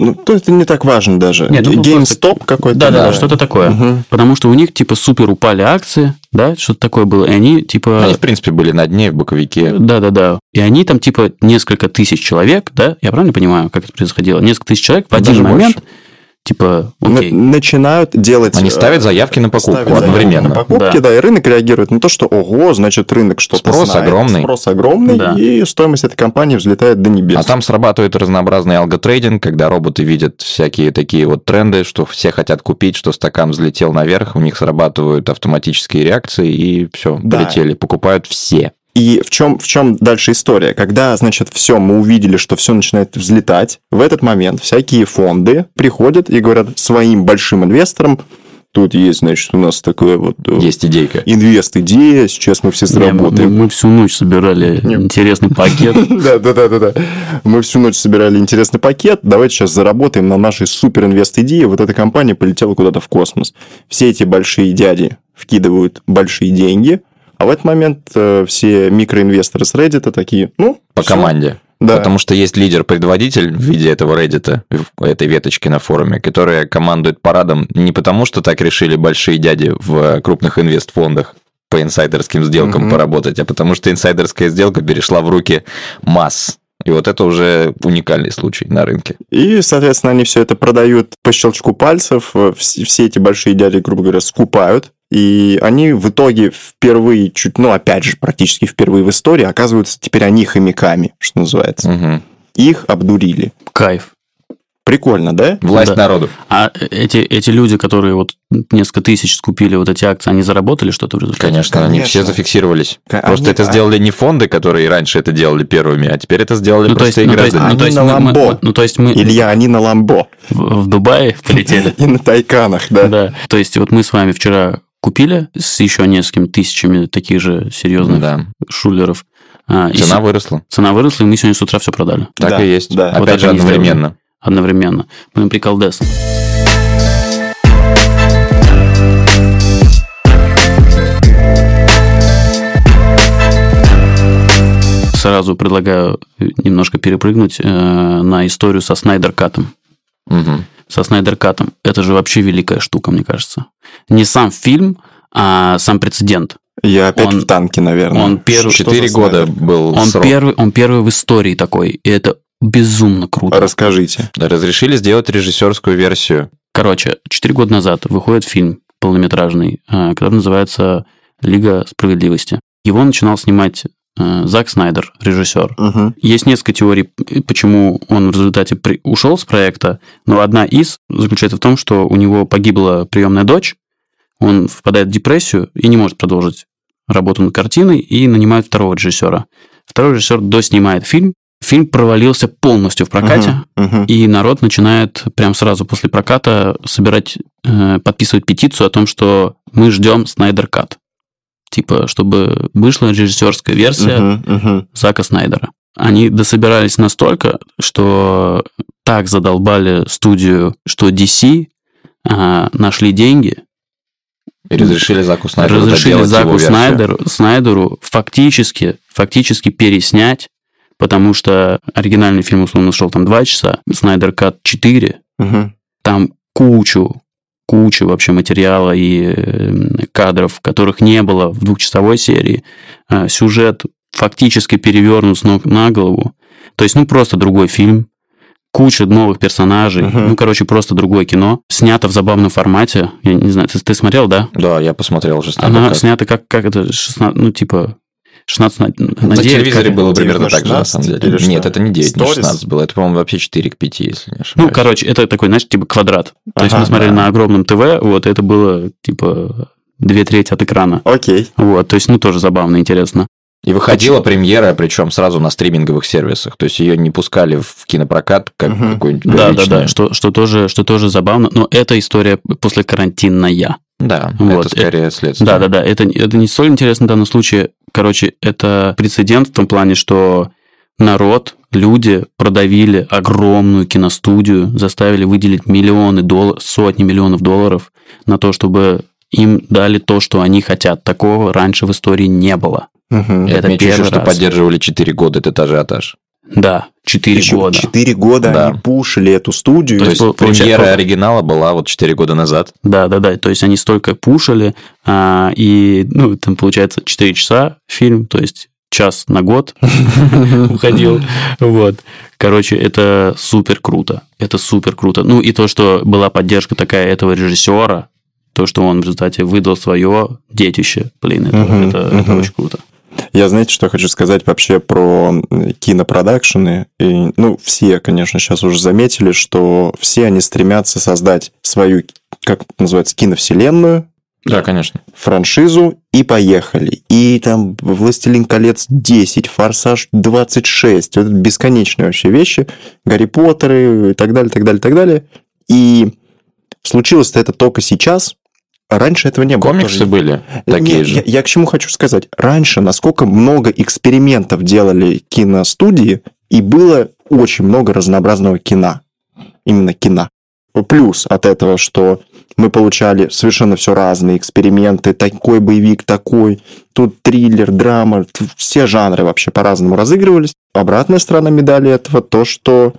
S1: Ну, то это не так важно даже.
S3: Нет, ну,
S1: GameStop какой-то.
S3: Да, да, да, что-то такое.
S1: Мгм.
S3: Потому что у них, типа, супер упали акции, да, что-то такое было. И они, типа...
S2: Они, в принципе, были на дне в боковике.
S3: Да, да, да. И они там, типа, несколько тысяч человек, да? Я правильно понимаю, как это происходило? Несколько тысяч человек в один
S2: Даже
S3: момент,
S2: больше.
S3: Типа, окей.
S1: начинают делать...
S2: Они
S1: э,
S2: ставят заявки на покупку
S1: ставят
S2: одновременно.
S1: На покупки,
S3: Да.
S1: да. и рынок реагирует на то, что ого, значит, рынок что-то
S2: Спрос
S1: знает.
S2: огромный.
S1: Спрос огромный,
S3: Да.
S1: и стоимость этой компании взлетает до небес.
S2: А там срабатывает разнообразный алготрейдинг, когда роботы видят всякие такие вот тренды, что все хотят купить, что стакан взлетел наверх, у них срабатывают автоматические реакции, и все,
S1: Да.
S2: полетели. Покупают все.
S1: И в чем, в чем дальше история? Когда, значит, все, мы увидели, что все начинает взлетать, в этот момент всякие фонды приходят и говорят своим большим инвесторам, тут есть, значит, у нас такое вот э,
S2: Есть идейка.
S1: инвест-идея, сейчас мы все
S3: Не, мы,
S1: заработаем.
S3: мы всю ночь собирали
S1: Не.
S3: интересный пакет.
S1: Да, да, да, да, да. Мы всю ночь собирали интересный пакет. Давайте сейчас заработаем на нашей супер инвест идее. Вот эта компания полетела куда-то в космос. Все эти большие дяди вкидывают большие деньги, а в этот момент э, все микроинвесторы с Reddit такие, ну,
S2: По
S1: всё.
S2: команде.
S1: Да.
S2: Потому что есть лидер-предводитель в виде этого Reddit, в этой веточки на форуме, которая командует парадом не потому, что так решили большие дяди в крупных инвестфондах по инсайдерским сделкам
S1: Мгм.
S2: поработать, а потому что инсайдерская сделка перешла в руки масс. И вот это уже уникальный случай на рынке.
S1: И, соответственно, они все это продают по щелчку пальцев. э, вс- Все эти большие дяди, грубо говоря, скупают. И они в итоге впервые, чуть, ну, опять же, практически впервые в истории оказываются теперь они хомяками, что называется.
S2: Мгм.
S1: Их обдурили.
S3: Кайф.
S1: Прикольно, да?
S2: Власть
S3: Да.
S2: народу.
S3: А эти, эти люди, которые вот несколько тысяч скупили вот эти акции, они заработали что-то в результате?
S2: Конечно, они
S1: Конечно.
S2: все зафиксировались.
S1: Ка-
S2: Просто
S1: они-
S2: это
S1: а-
S2: сделали не фонды, которые раньше это делали первыми, а теперь это сделали
S3: Ну, то есть,
S2: простые
S3: ну, то есть,
S2: граждане.
S3: ну, то
S1: Они
S3: есть
S1: на
S3: мы- мы-
S1: Ламбо.
S3: ну, то есть мы
S1: Илья, они на Ламбо.
S3: в, в Дубае полетели.
S1: И на Тайканах, да.
S3: Да. То есть вот мы с вами вчера купили с еще несколькими тысячами таких же серьезных
S2: Да.
S3: шулеров. А,
S2: Цена выросла.
S3: цена выросла, и мы сегодня с утра все продали.
S2: Так
S1: Да,
S2: и есть.
S1: да.
S2: Опять
S3: Вот
S2: же,
S3: они
S2: одновременно.
S3: Одновременно. Блин, приколдес. Сразу предлагаю немножко перепрыгнуть э, на историю со Снайдер Катом.
S2: Мгм.
S3: Со Снайдер Катом. Это же вообще великая штука, мне кажется. Не сам фильм, а сам прецедент.
S1: Я опять
S3: Он-
S1: в танке, наверное.
S3: он первый-
S2: Четыре года был
S3: Он
S2: срок.
S3: первый, он первый в истории такой, и это безумно круто.
S1: Расскажите.
S2: Разрешили сделать режиссерскую версию.
S3: Короче, 4 года назад выходит фильм полнометражный, э, который называется «Лига справедливости». Его начинал снимать э, Зак Снайдер, режиссер.
S1: Мгм.
S3: Есть несколько теорий, э, почему он в результате при- ушел с проекта, но одна из заключается в том, что у него погибла приемная дочь, он впадает в депрессию и не может продолжить работу над картиной, и нанимают второго режиссера. Второй режиссер доснимает фильм, фильм провалился полностью в прокате,
S1: Мгм. Мгм.
S3: и народ начинает прям сразу после проката собирать, э, подписывать петицию о том, что мы ждем Снайдер Кат. Типа, чтобы вышла режиссерская версия
S1: Мгм. Мгм.
S3: Зака Снайдера. Они дособирались настолько, что так задолбали студию, что DC а, нашли деньги,
S2: И разрешили Заку Снайдеру
S3: разрешили Заку. Снайдеру, Снайдеру фактически, фактически переснять, потому что оригинальный фильм условно шел там 2 часа, Снайдер Кат 4,
S1: Мгм.
S3: там кучу, кучу вообще материала и э, кадров, которых не было в двухчасовой серии. Э, Сюжет фактически перевернут с ног на голову. То есть, ну, просто другой фильм, куча новых персонажей,
S1: Мгм.
S3: ну, короче, просто другое кино, снято в забавном формате. Я не знаю, ты, ты смотрел, да?
S2: Да, я посмотрел уже
S3: Она снята как, как это, 16, ну, типа, 16 на, на
S2: На
S3: 9,
S2: телевизоре
S3: как-
S2: было
S1: 9
S2: примерно
S1: на
S2: так же, на
S1: 16
S2: самом деле. Нет, это не 9 на
S1: Stories?
S2: 16 было. Это, по-моему, вообще 4 к 5, если не ошибаюсь.
S3: Ну, короче, это такой, знаешь, типа квадрат. То есть
S1: Ага,
S3: мы смотрели
S2: да.
S3: на огромном ТВ, вот это было типа две трети от экрана.
S1: Окей.
S3: Вот, то есть, ну, тоже забавно, интересно.
S2: И выходила премьера, причем сразу на стриминговых сервисах. То есть ее не пускали в кинопрокат, как
S1: Мгм.
S2: какой-нибудь
S3: Да, да, да, что, что, тоже, что тоже забавно. Но это история после карантинная.
S2: Да,
S3: Вот,
S2: это скорее следствие.
S3: Да, да, да. Это, это не столь интересно в данном случае. Короче, это прецедент в том плане, что народ, люди продавили огромную киностудию, заставили выделить миллионы долларов, сотни миллионов долларов на то, чтобы им дали то, что они хотят. Такого раньше в истории не было.
S2: Я
S3: это
S2: отмечу еще,
S3: первый
S2: что
S3: раз.
S2: поддерживали 4 года этот ажиотаж.
S3: Да, 4
S1: Еще
S3: года.
S1: Четыре года
S2: Да.
S1: они пушили эту студию.
S3: То
S2: То
S3: есть,
S2: есть
S3: по-
S2: премьера
S3: сколько?
S2: оригинала была вот 4 года назад.
S3: Да, да, да. То есть они столько пушили, а, и, ну, там получается 4 часа фильм, то есть час на год уходил. Вот. Короче, это супер круто. Это супер круто. Ну, и то, что была поддержка такая этого режиссера, то, что он в результате выдал свое детище, блин, это, это, это очень круто.
S1: Я, знаете, что хочу сказать вообще про кинопродакшены? И, ну, все, конечно, сейчас уже заметили, что все они стремятся создать свою, как называется, киновселенную,
S2: Да, конечно.
S1: франшизу и поехали. И там «Властелин колец» 10, «Форсаж» 26. Вот это бесконечные вообще вещи. «Гарри Поттеры» и так далее, так далее, так далее. И случилось-то это только сейчас. Раньше этого не было.
S2: Комиксы
S1: тоже.
S2: были такие
S1: Нет,
S2: же.
S1: Я, я к чему хочу сказать. Раньше, насколько много экспериментов делали киностудии, и было очень много разнообразного кино. Именно кино. Плюс от этого, что мы получали совершенно все разные эксперименты, такой боевик, такой, тут триллер, драма, все жанры вообще по-разному разыгрывались. Обратная сторона медали этого то, что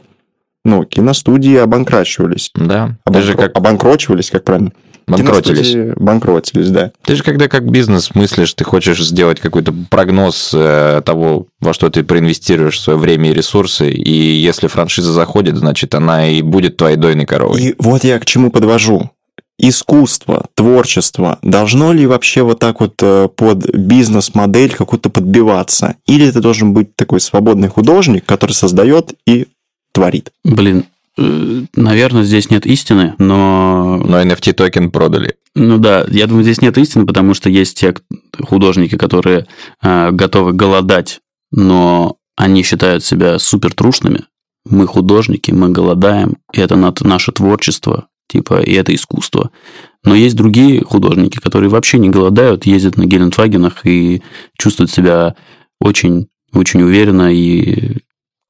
S1: ну, киностудии обанкрачивались.
S2: Да.
S1: Обанкро-
S2: Ты же как
S1: Обанкрочивались, как правильно?
S2: Банкротились.
S1: Киностудии Банкротились, да.
S2: Ты же когда как бизнес мыслишь, ты хочешь сделать какой-то прогноз э, того, во что ты проинвестируешь свое время и ресурсы, и если франшиза заходит, значит, она и будет твоей дойной коровой.
S1: И вот я к чему подвожу. Искусство, творчество, должно ли вообще вот так вот э, под бизнес-модель какую-то подбиваться? Или ты должен быть такой свободный художник, который создает и творит?
S3: Блин, наверное, здесь нет истины, но
S2: Но NFT токен продали.
S3: Ну да, я думаю, здесь нет истины, потому что есть те художники, которые э, готовы голодать, но они считают себя супер трушными. Мы художники, мы голодаем, и это наше творчество, типа, и это искусство. Но есть другие художники, которые вообще не голодают, ездят на Гелендвагенах и чувствуют себя очень, очень уверенно и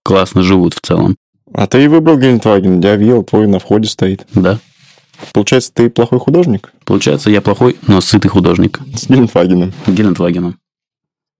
S3: классно живут в целом.
S1: А ты и выбрал Гелендваген, я видел, твой на входе стоит.
S3: Да.
S1: Получается, ты плохой художник
S3: Получается, я плохой, но сытый художник.
S1: с Гелендвагеном.
S3: Гелендвагеном.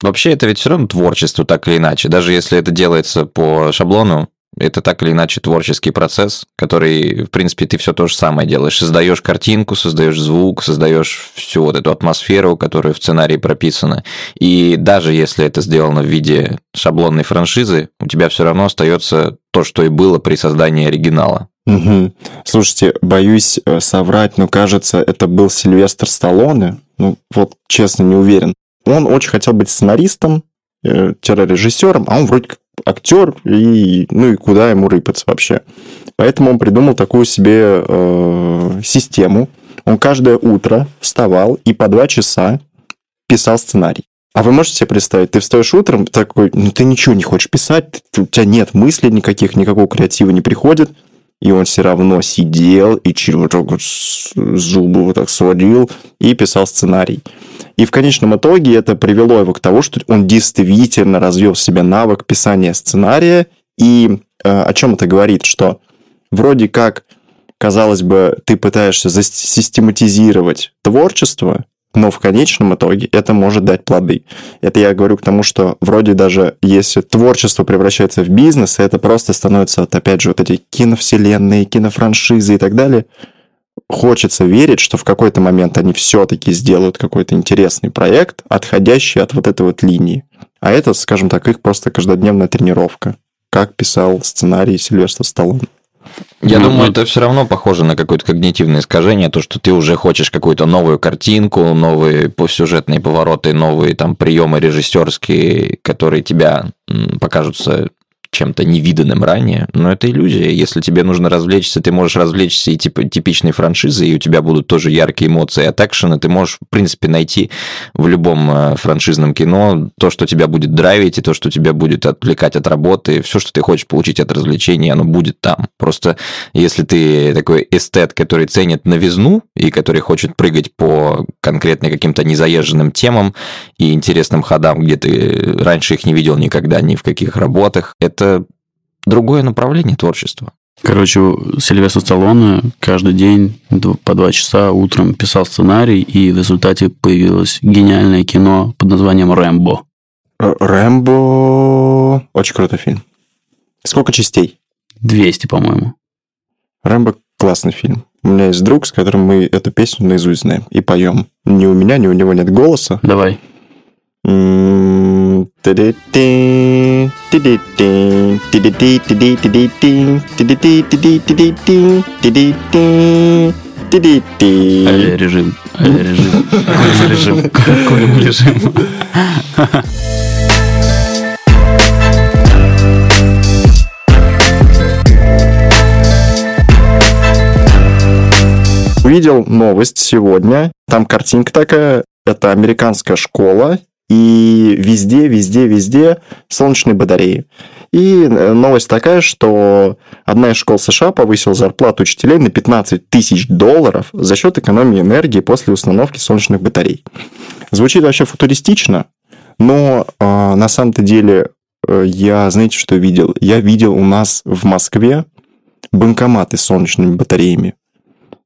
S2: Вообще, это ведь все равно творчество, так или иначе. Даже если это делается по шаблону, это так или иначе творческий процесс, который, в принципе, ты все то же самое делаешь. Создаешь картинку, создаешь звук, создаешь всю вот эту атмосферу, которая в сценарии прописана. И даже если это сделано в виде шаблонной франшизы, у тебя все равно остается то, что и было при создании оригинала.
S1: Мгм. Слушайте, боюсь э, соврать, но кажется, это был Сильвестр Сталлоне. Ну, вот честно, не уверен. Он очень хотел быть сценаристом, э, режиссером, а он вроде как актер, и, ну и куда ему рыпаться вообще. Поэтому он придумал такую себе э, систему. Он каждое утро вставал и по два часа писал сценарий. А вы можете себе представить, ты встаешь утром, такой, ну ты ничего не хочешь писать, у тебя нет мыслей никаких, никакого креатива не приходит, и он все равно сидел и через вот так вот зубы вот так сводил и писал сценарий. И в конечном итоге это привело его к тому, что он действительно развил в себе навык писания сценария. И э, о чем это говорит? Что вроде как, казалось бы, ты пытаешься систематизировать творчество, но в конечном итоге это может дать плоды. Это я говорю к тому, что вроде даже если творчество превращается в бизнес, и это просто становится, вот, опять же, вот эти киновселенные, кинофраншизы и так далее, хочется верить, что в какой-то момент они все-таки сделают какой-то интересный проект, отходящий от вот этой вот линии. А это, скажем так, их просто каждодневная тренировка. Как писал сценарий Сильвестр Сталлоне.
S2: Я
S3: Ну,
S2: думаю,
S3: ну-
S2: это все равно похоже на какое-то когнитивное искажение, то, что ты уже хочешь какую-то новую картинку, новые сюжетные повороты, новые там приемы режиссерские, которые тебя покажутся чем-то невиданным ранее, но это иллюзия. Если тебе нужно развлечься, ты можешь развлечься и типа типичной франшизы, и у тебя будут тоже яркие эмоции от экшена. Ты можешь, в принципе, найти в любом э, франшизном кино то, что тебя будет драйвить, и то, что тебя будет отвлекать от работы. Все, что ты хочешь получить от развлечений, оно будет там. Просто если ты такой эстет, который ценит новизну и который хочет прыгать по конкретно каким-то незаезженным темам и интересным ходам, где ты раньше их не видел никогда ни в каких работах, это другое направление творчества.
S3: Короче, у Сильвестра Сталлоне каждый день по два часа утром писал сценарий, и в результате появилось гениальное кино под названием «Рэмбо».
S1: Рэмбо... Очень крутой фильм. Сколько частей?
S3: 200, по-моему.
S1: Рэмбо классный фильм. У меня есть друг, с которым мы эту песню наизусть знаем и поем. Ни у меня, ни у него нет голоса.
S3: Давай.
S1: М, ти-ди-ти, ти-ди-ти, ти-ди-ти, ти-ди-ти-ди-ти, ти-ди-ти, ти-ди-ти-ди-ти, ти-ди-ти, ти-ди-ти.
S3: Авиарежим. Авиарежим. Какой режим? Какой режим?
S1: Увидел новость сегодня. Там картинка такая. Это американская школа. И везде, везде, везде солнечные батареи. И э, новость такая, что одна из школ США повысила зарплату учителей на 15 тысяч долларов за счет экономии энергии после установки солнечных батарей. Звучит вообще футуристично, но э, на самом-то деле э, я, знаете, что видел? Я видел у нас в Москве банкоматы с солнечными батареями.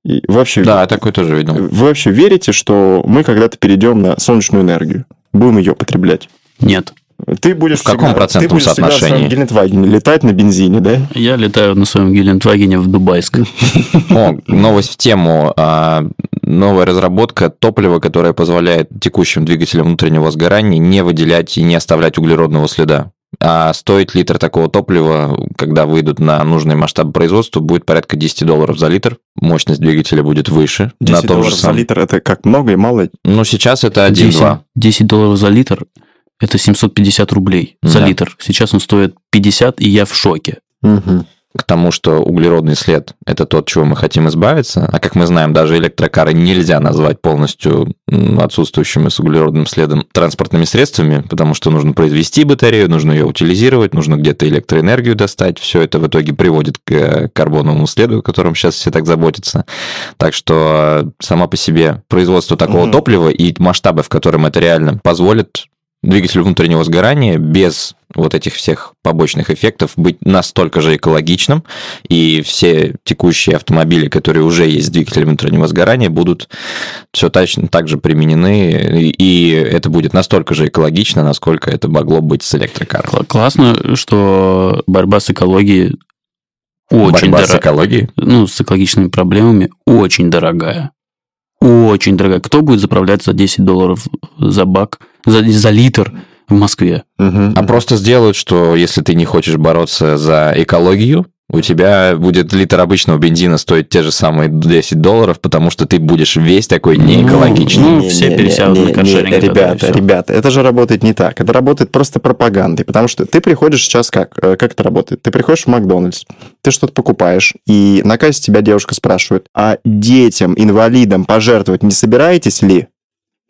S1: И вообще,
S2: Да, я такой тоже видел.
S1: вы вообще верите, что мы когда-то перейдем на солнечную энергию? Будем ее потреблять?
S3: Нет.
S1: Ты будешь
S2: В каком
S1: всегда-
S2: процентном
S1: ты будешь всегда в своем
S2: соотношении?
S1: Гелендвагене летать на бензине, да?
S3: Я летаю на своем Гелендвагене в Дубайск.
S2: О, новость в тему. А, Новая разработка топлива, которая позволяет текущим двигателям внутреннего сгорания не выделять и не оставлять углеродного следа. А стоит литр такого топлива, когда выйдут на нужный масштаб производства, будет порядка 10 долларов за литр. Мощность двигателя будет выше.
S1: 10
S2: на том
S1: долларов
S2: же
S1: за
S2: самом.
S1: литр, это как много и мало?
S2: Ну, сейчас это
S3: 10,
S2: 1-2.
S3: 10 долларов за литр – это 750 рублей за
S2: Да.
S3: литр. Сейчас он стоит 50, и я в шоке.
S1: Мгм.
S2: К тому, что углеродный след – это то, от чего мы хотим избавиться. А как мы знаем, даже электрокары нельзя назвать полностью отсутствующими с углеродным следом транспортными средствами, потому что нужно произвести батарею, нужно ее утилизировать, нужно где-то электроэнергию достать. Все это в итоге приводит к э, карбоновому следу, о котором сейчас все так заботятся. Так что э, сама по себе производство такого
S1: Мгм.
S2: топлива и масштабы, в котором это реально позволит двигателю внутреннего сгорания без вот этих всех побочных эффектов быть настолько же экологичным, и все текущие автомобили, которые уже есть с двигателем внутреннего сгорания, будут все точно так же применены, и это будет настолько же экологично, насколько это могло быть с электрокаром.
S3: Кла- Классно, что борьба с экологией очень
S2: Борьба с
S3: дорогая.
S2: экологией.
S3: Ну, с экологичными проблемами очень дорогая. Очень дорогая. Кто будет заправлять за 10 долларов за бак, за, за литр в Москве?
S1: Мгм.
S2: А просто сделают, что если ты не хочешь бороться за экологию, у тебя будет литр обычного бензина стоить те же самые 10 долларов, потому что ты будешь весь такой неэкологичный.
S3: Ну, все пересядут на каршеринг
S1: Ребята, ребята, это же работает не так. Это работает просто пропагандой. Потому что ты приходишь сейчас как? Э, Как это работает? Ты приходишь в Макдональдс, ты что-то покупаешь, и на кассе тебя девушка спрашивает, а детям, инвалидам пожертвовать не собираетесь ли?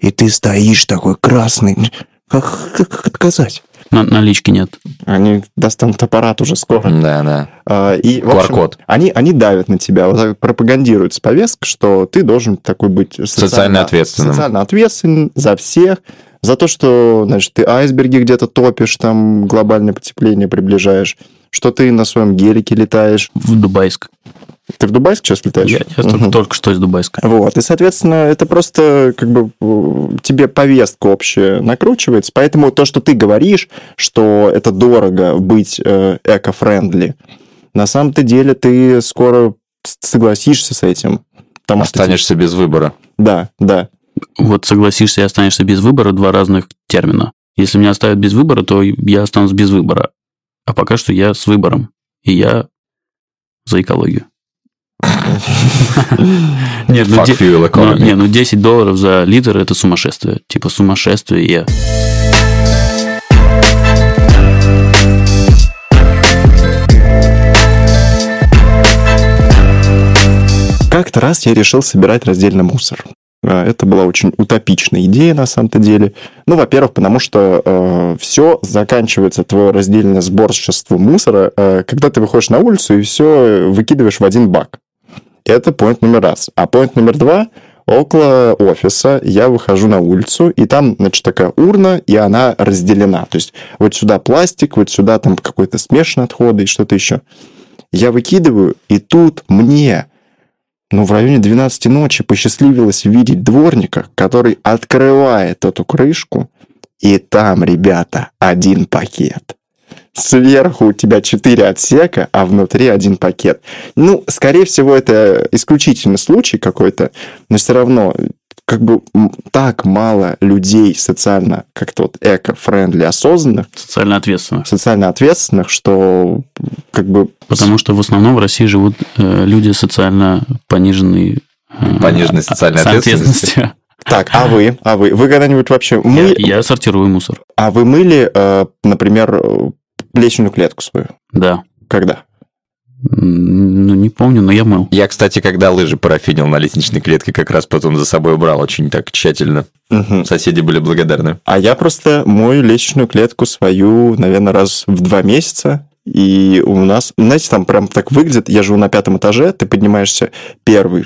S1: И ты стоишь такой красный. Как, как, как отказать?
S3: На- налички нет.
S1: Они достанут аппарат уже скоро.
S2: Да, да.
S1: А, И, в общем,
S2: QR-код.
S1: они, они давят на тебя, вот так пропагандируется повестка, что ты должен такой быть
S2: Социально ответственным.
S1: Социально ответственным за всех, за то, что, значит, ты айсберги где-то топишь, там глобальное потепление приближаешь, что ты на своем гелике летаешь.
S3: В Дубайск.
S1: Ты в Дубайск сейчас летаешь?
S3: Я, я только,
S1: Мгм.
S3: только что из Дубайска.
S1: Вот, и, соответственно, это просто как бы э, тебе повестка общая накручивается, поэтому то, что ты говоришь, что это дорого быть э, эко-френдли, на самом-то деле ты скоро согласишься с этим. Потому что
S2: Останешься без выбора.
S1: Да, да.
S3: Вот согласишься и останешься без выбора, два разных термина. Если меня оставят без выбора, то я останусь без выбора. А пока что я с выбором. И я за экологию. Нет, ну, де-
S2: fuel
S3: ну, не, ну 10 долларов за литр это сумасшествие. Типа сумасшествие.
S1: Как-то раз я решил собирать раздельно мусор. А, Это была очень утопичная идея на самом-то деле. Ну, во-первых, потому что все заканчивается твое раздельное сборщество мусора, э, когда ты выходишь на улицу и все выкидываешь в один бак. Это point номер раз. А point номер два около офиса я выхожу на улицу, и там, значит, такая урна, и она разделена. То есть вот сюда пластик, вот сюда там какой-то смешанные отходы и что-то еще. Я выкидываю, и тут мне ну, в районе 12 ночи посчастливилось видеть дворника, который открывает эту крышку, и там, ребята, один пакет. Сверху у тебя 4 отсека, а внутри один пакет. Ну, скорее всего, это исключительный случай какой-то, но все равно как бы так мало людей социально как-то вот эко-френдли, осознанных,
S3: Социально ответственно.
S1: социально ответственных, что как бы...
S3: Потому что в основном в России живут э, люди социально пониженные. э,
S2: Пониженной социальной
S3: с
S2: ответственностью.
S1: Так, а вы? А вы? Вы когда-нибудь вообще мы...
S3: Я, я сортирую мусор.
S1: А вы мыли, э, например, лестничную клетку свою?
S3: Да.
S1: Когда?
S3: Ну, не помню, но я мыл.
S2: Я, кстати, когда лыжи парафинил на лестничной клетке, как раз потом за собой убрал очень так тщательно.
S1: Мгм.
S2: Соседи были благодарны.
S1: А я просто мою лестничную клетку свою, наверное, раз в два месяца. И у нас, знаете, там прям так выглядит. Я живу на пятом этаже, ты поднимаешься первый,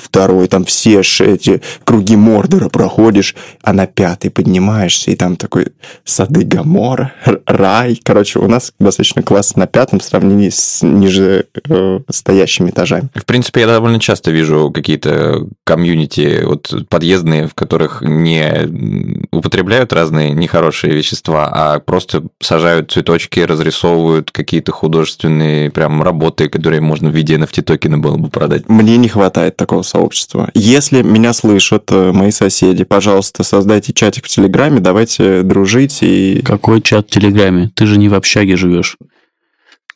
S1: второй, там все эти круги Мордора проходишь, а на пятый поднимаешься, и там такой сады Гамора, рай. Короче, у нас достаточно классно на пятом в сравнении с ниже э, стоящими этажами.
S2: В принципе, я довольно часто вижу какие-то комьюнити, вот подъездные, в которых не употребляют разные нехорошие вещества, а просто сажают цветочки, разрисовывают какие-то художественные прям работы, которые можно в виде NFT токена было бы продать.
S1: Мне не хватает такого сообщества. Если меня слышат э, мои соседи, пожалуйста, создайте чатик в Телеграме, давайте дружить и...
S3: Какой чат в Телеграме? Ты же не в общаге живешь.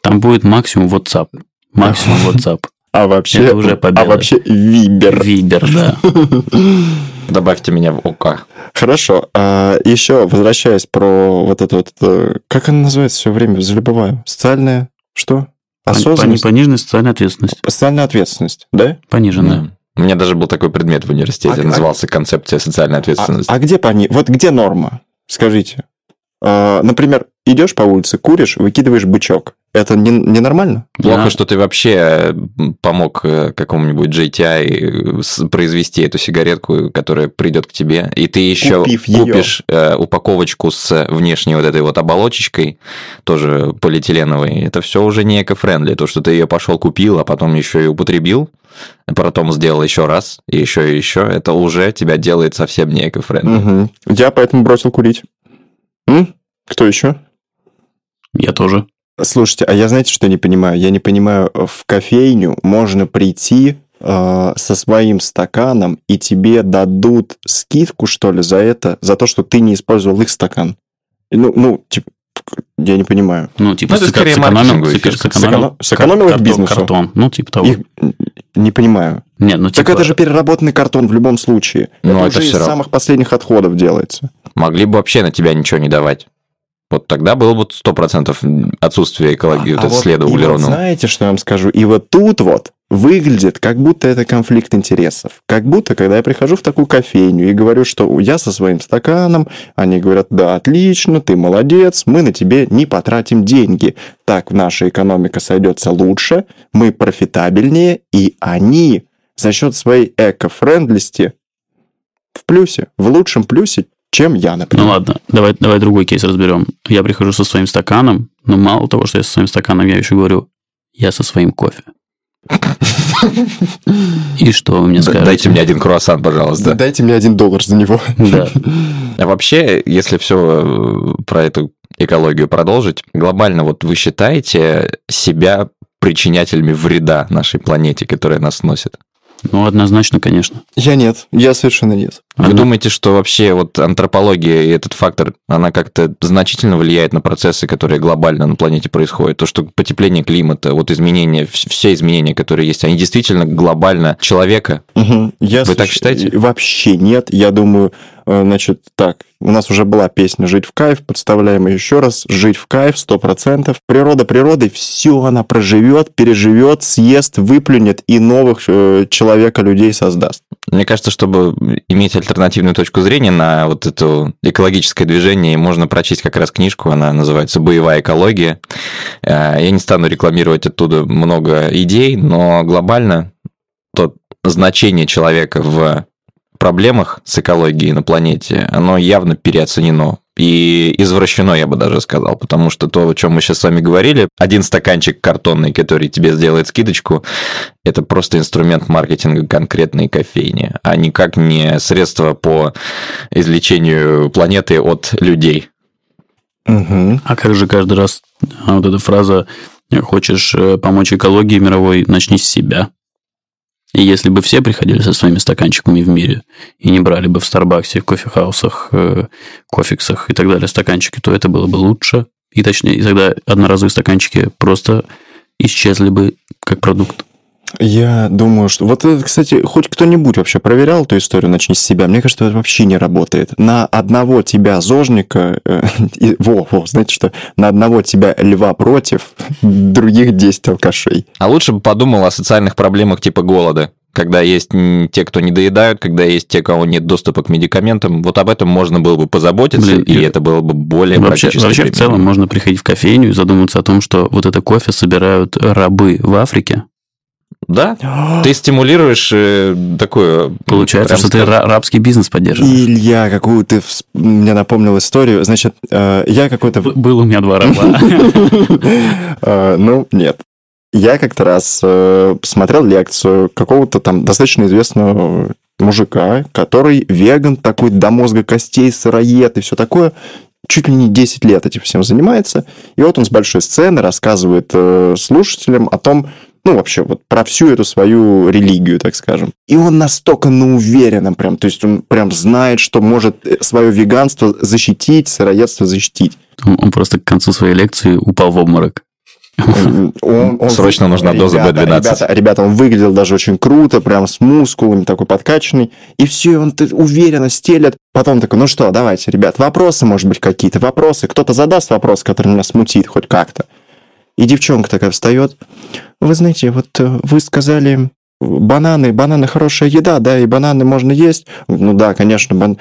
S3: Там будет максимум WhatsApp. Максимум WhatsApp.
S1: А вообще...
S3: Это уже победа.
S1: А вообще Вибер.
S3: Вибер, да.
S2: Добавьте меня в ОК.
S1: Хорошо. А еще возвращаясь про вот это вот... э, Как она называется все время? Забываю. Социальная... Что? Осознанность?
S3: Пониженная социальная ответственность.
S1: Социальная ответственность, да?
S3: Пониженная.
S2: Да. У меня даже был такой предмет в университете,
S1: А-
S2: назывался концепция социальной
S1: А,
S2: ответственности.
S1: а где пони... Вот где норма? Скажите. А, например, идешь по улице, куришь, выкидываешь бычок. Это не, не нормально?
S2: Плохо,
S3: Я-
S2: что ты вообще помог э, какому-нибудь JTI э, произвести эту сигаретку, которая придет к тебе, и ты еще
S1: Купив
S2: купишь э, упаковочку с внешней вот этой вот оболочечкой, тоже полиэтиленовой. Это все уже не эко-френдли. То, что ты ее пошел купил, а потом еще и употребил, а потом сделал еще раз, и еще и еще, это уже тебя делает совсем не эко-френдли.
S1: Мгм. Я поэтому бросил курить. М? Кто еще?
S3: Я тоже.
S1: Слушайте, а я знаете, что не понимаю? Я не понимаю, в кофейню можно прийти э, со своим стаканом, и тебе дадут скидку, что ли, за это, за то, что ты не использовал их стакан. Ну, ну, типа, я не понимаю.
S3: Ну, типа,
S2: Ну, это скорее
S3: сэкономил, сэкономил,
S1: Сэконом- сэкономил
S3: картон-
S1: бизнесу.
S3: Картон. Ну, типа того.
S1: Их не понимаю.
S3: Нет, ну,
S1: Так
S3: типа...
S1: это же переработанный картон в любом случае.
S2: Ну, это
S1: уже
S2: всё
S1: из
S2: равно.
S1: самых последних отходов делается.
S2: Могли бы вообще на тебя ничего не давать. Вот тогда было бы 100% отсутствие экологии, вот
S1: А
S2: это
S1: вот-
S2: следа
S1: и вот
S2: углеродного.
S1: знаете, что я вам скажу? И вот тут вот выглядит, как будто это конфликт интересов. Как будто, когда я прихожу в такую кофейню и говорю, что я со своим стаканом, они говорят, да, отлично, ты молодец, мы на тебе не потратим деньги. Так наша экономика сойдется лучше, мы профитабельнее, и они за счет своей эко-френдлисти в плюсе, в лучшем плюсе, чем я, например.
S3: Ну ладно, давай, давай другой кейс разберем. Я прихожу со своим стаканом, но мало того, что я со своим стаканом, я еще говорю, я со своим кофе. И что вы мне скажете?
S2: Дайте мне один круассан, пожалуйста.
S1: Дайте мне один доллар за него.
S3: Да.
S2: А вообще, если все про эту экологию продолжить, глобально вот вы считаете себя причинятелями вреда нашей планете, которая нас носит?
S3: Ну, однозначно, конечно.
S1: Я нет, я совершенно нет.
S2: Вы
S3: Одно-
S2: думаете, что вообще вот антропология и этот фактор, она как-то значительно влияет на процессы, которые глобально на планете происходят? То, что потепление климата, вот изменения, вс- все изменения, которые есть, они действительно глобально человека?
S1: Мгм. Я
S2: Вы так
S1: слыш-
S2: считаете?
S1: Вообще нет. Я думаю, значит, так, у нас уже была песня «Жить в кайф», подставляем ее еще раз. «Жить в кайф» 100%. Природа природой, все она проживет, переживет, съест, выплюнет и новых э, человека, людей создаст.
S2: Мне кажется, чтобы иметь альтернативную точку зрения на вот это экологическое движение, можно прочесть как раз книжку, она называется «Боевая экология». Э, Я не стану рекламировать оттуда много идей, но глобально то значение человека в проблемах с экологией на планете, оно явно переоценено. И извращено, я бы даже сказал, потому что то, о чем мы сейчас с вами говорили, один стаканчик картонный, который тебе сделает скидочку, это просто инструмент маркетинга конкретной кофейни, а никак не средство по излечению планеты от людей.
S1: Мгм.
S3: А как же каждый раз а, вот эта фраза «хочешь э, помочь экологии мировой, начни с себя». И если бы все приходили со своими стаканчиками в мире и не брали бы в Старбаксе, кофехаусах, э, кофексах и так далее стаканчики, то это было бы лучше. И точнее, и тогда одноразовые стаканчики просто исчезли бы как продукт.
S1: Я думаю, что... Вот, это, кстати, хоть кто-нибудь вообще проверял эту историю «Начни с себя»? Мне кажется, это вообще не работает. На одного тебя зожника... э, и- во, во, знаете что? На одного тебя льва против, других 10 алкашей.
S2: А лучше бы подумал о социальных проблемах типа голода. Когда есть те, кто не доедают, когда есть те, кого нет доступа к медикаментам, вот об этом можно было бы позаботиться,
S3: Блин,
S2: и
S3: и-
S2: это было бы более
S3: Вообще,
S2: практически
S3: вообще в целом можно приходить в кофейню и задуматься о том, что вот это кофе собирают рабы в Африке.
S2: Да, ты стимулируешь э, такую...
S3: Получается,
S2: прям
S3: что ты рабский бизнес поддерживаешь.
S1: Илья, какую ты мне напомнил историю. Значит, э, я какой-то...
S3: Б- Был у меня два раба.
S1: Э, Ну, нет. Я как-то раз э, смотрел лекцию какого-то там достаточно известного мужика, который веган такой до мозга костей, сыроед и все такое. Чуть ли не 10 лет этим всем занимается. И вот он с большой сцены рассказывает э, слушателям о том, ну, вообще, вот про всю эту свою религию, так скажем. И он настолько на уверенном прям, то есть он прям знает, что может свое веганство защитить, сыроедство защитить.
S3: Он он просто к концу своей лекции упал в обморок.
S1: Он- он-
S2: Срочно нужна доза
S1: Ребята,
S2: B12.
S1: Ребята, ребята, он выглядел даже очень круто, прям с мускулами, такой подкачанный. И все, он уверенно стелет. Потом такой, ну что, давайте, ребят, вопросы, может быть, какие-то вопросы. Кто-то задаст вопрос, который меня смутит хоть как-то. И девчонка такая встает. Вы знаете, вот э, вы сказали, бананы, бананы хорошая еда, да, и бананы можно есть. Ну да, конечно, бан...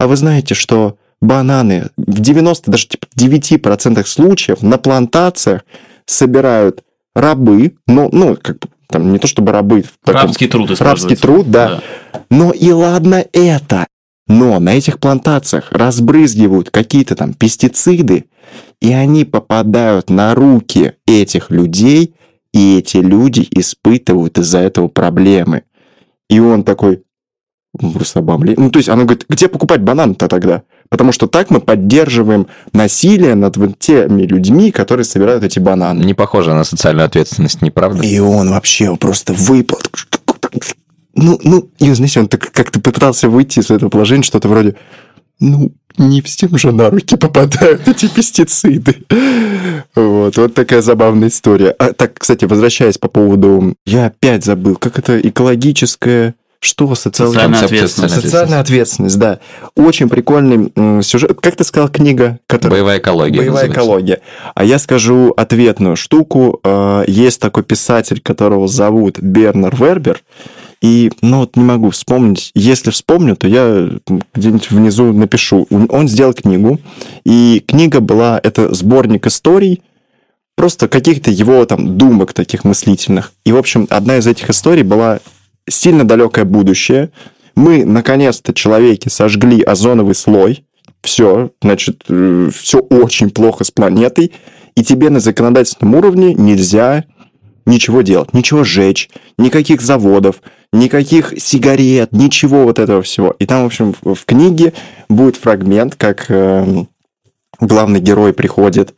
S1: А вы знаете, что бананы в 90, даже типа 9% случаев на плантациях собирают рабы, ну, ну, как бы, там не то чтобы рабы, таком-
S3: Рабский труд
S1: рабский труд, да. Но и ладно это. Но на этих плантациях разбрызгивают какие-то там пестициды, и они попадают на руки этих людей, и эти люди испытывают из-за этого проблемы. И он такой, «Ну, просто обомле-». Ну, то есть она говорит, где покупать банан-то тогда? Потому что так мы поддерживаем насилие над вот теми людьми, которые собирают эти бананы.
S2: Не похоже на социальную ответственность, не правда?
S1: И он вообще просто выпал. Ну, ну, и знаете, он так как-то пытался выйти из этого положения, что-то вроде, ну, не всем же на руки попадают эти пестициды. Вот, вот такая забавная история. А, так, кстати, возвращаясь по поводу... Я опять забыл, как это экологическое... Что? Социальная,
S3: Социальная ответственность.
S1: Социальная ответственность, да. Очень прикольный м, сюжет. Как ты сказал, книга, которая...
S2: Боевая экология.
S1: Боевая
S2: называется.
S1: экология. А я скажу ответную штуку. Э, Есть такой писатель, которого зовут Бернер Вербер. И, ну, вот не могу вспомнить. Если вспомню, то я где-нибудь внизу напишу. Он сделал книгу. И книга была... Это сборник историй, просто каких-то его там думок таких мыслительных. И, в общем, одна из этих историй была сильно далекое будущее. Мы, наконец-то, человеки, сожгли озоновый слой. Все, значит, все очень плохо с планетой. И тебе на законодательном уровне нельзя ничего делать, ничего жечь, никаких заводов, никаких сигарет, ничего вот этого всего. И там, в общем, в, книге будет фрагмент, как эм, главный герой приходит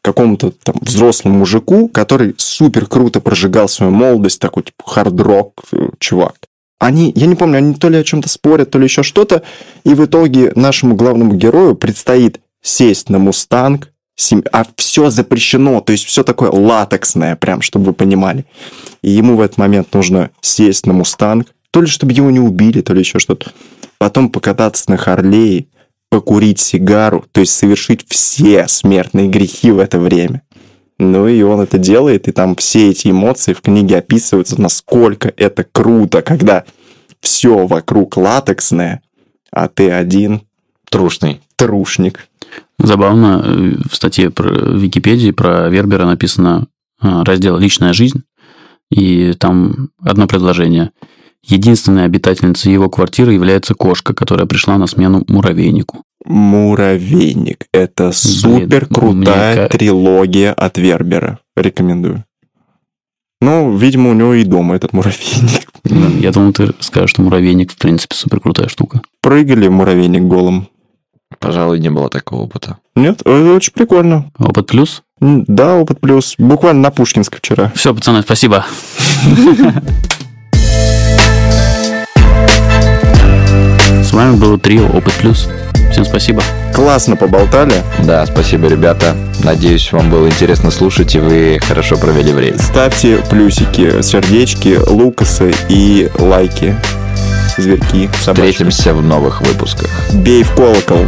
S1: к какому-то там взрослому мужику, который супер круто прожигал свою молодость, такой типа хард-рок э, чувак. Они, я не помню, они то ли о чем-то спорят, то ли еще что-то, и в итоге нашему главному герою предстоит сесть на мустанг, сем- а все запрещено, то есть все такое латексное, прям, чтобы вы понимали. И ему в этот момент нужно сесть на мустанг, то ли чтобы его не убили, то ли еще что-то. Потом покататься на Харлее, покурить сигару, то есть совершить все смертные грехи в это время. Ну и он это делает, и там все эти эмоции в книге описываются, насколько это круто, когда все вокруг латексное, а ты один
S2: Трушный.
S1: трушник.
S3: Забавно, э, в статье про Википедии про Вербера написано э, раздел «Личная жизнь», и там одно предложение. Единственной обитательницей его квартиры является кошка, которая пришла на смену муравейнику.
S1: Муравейник. Это супер крутая
S3: мне
S1: трилогия от Вербера. Рекомендую. Ну, видимо, у него и дома этот муравейник.
S3: Я думал, ты скажешь, что муравейник, в принципе, супер крутая штука.
S1: Прыгали в муравейник голым.
S2: Пожалуй, не было такого опыта.
S1: Нет, это очень прикольно.
S3: Опыт плюс.
S1: Да, опыт плюс. Буквально на Пушкинской вчера.
S3: Все, пацаны, спасибо. С вами было трио Опыт Плюс. Всем спасибо.
S1: Классно поболтали.
S2: Да, спасибо, ребята. Надеюсь, вам было интересно слушать, и вы хорошо провели время.
S1: Ставьте плюсики, сердечки, лукасы и лайки. Зверьки, собачки.
S2: Встретимся в новых выпусках.
S1: Бей в колокол.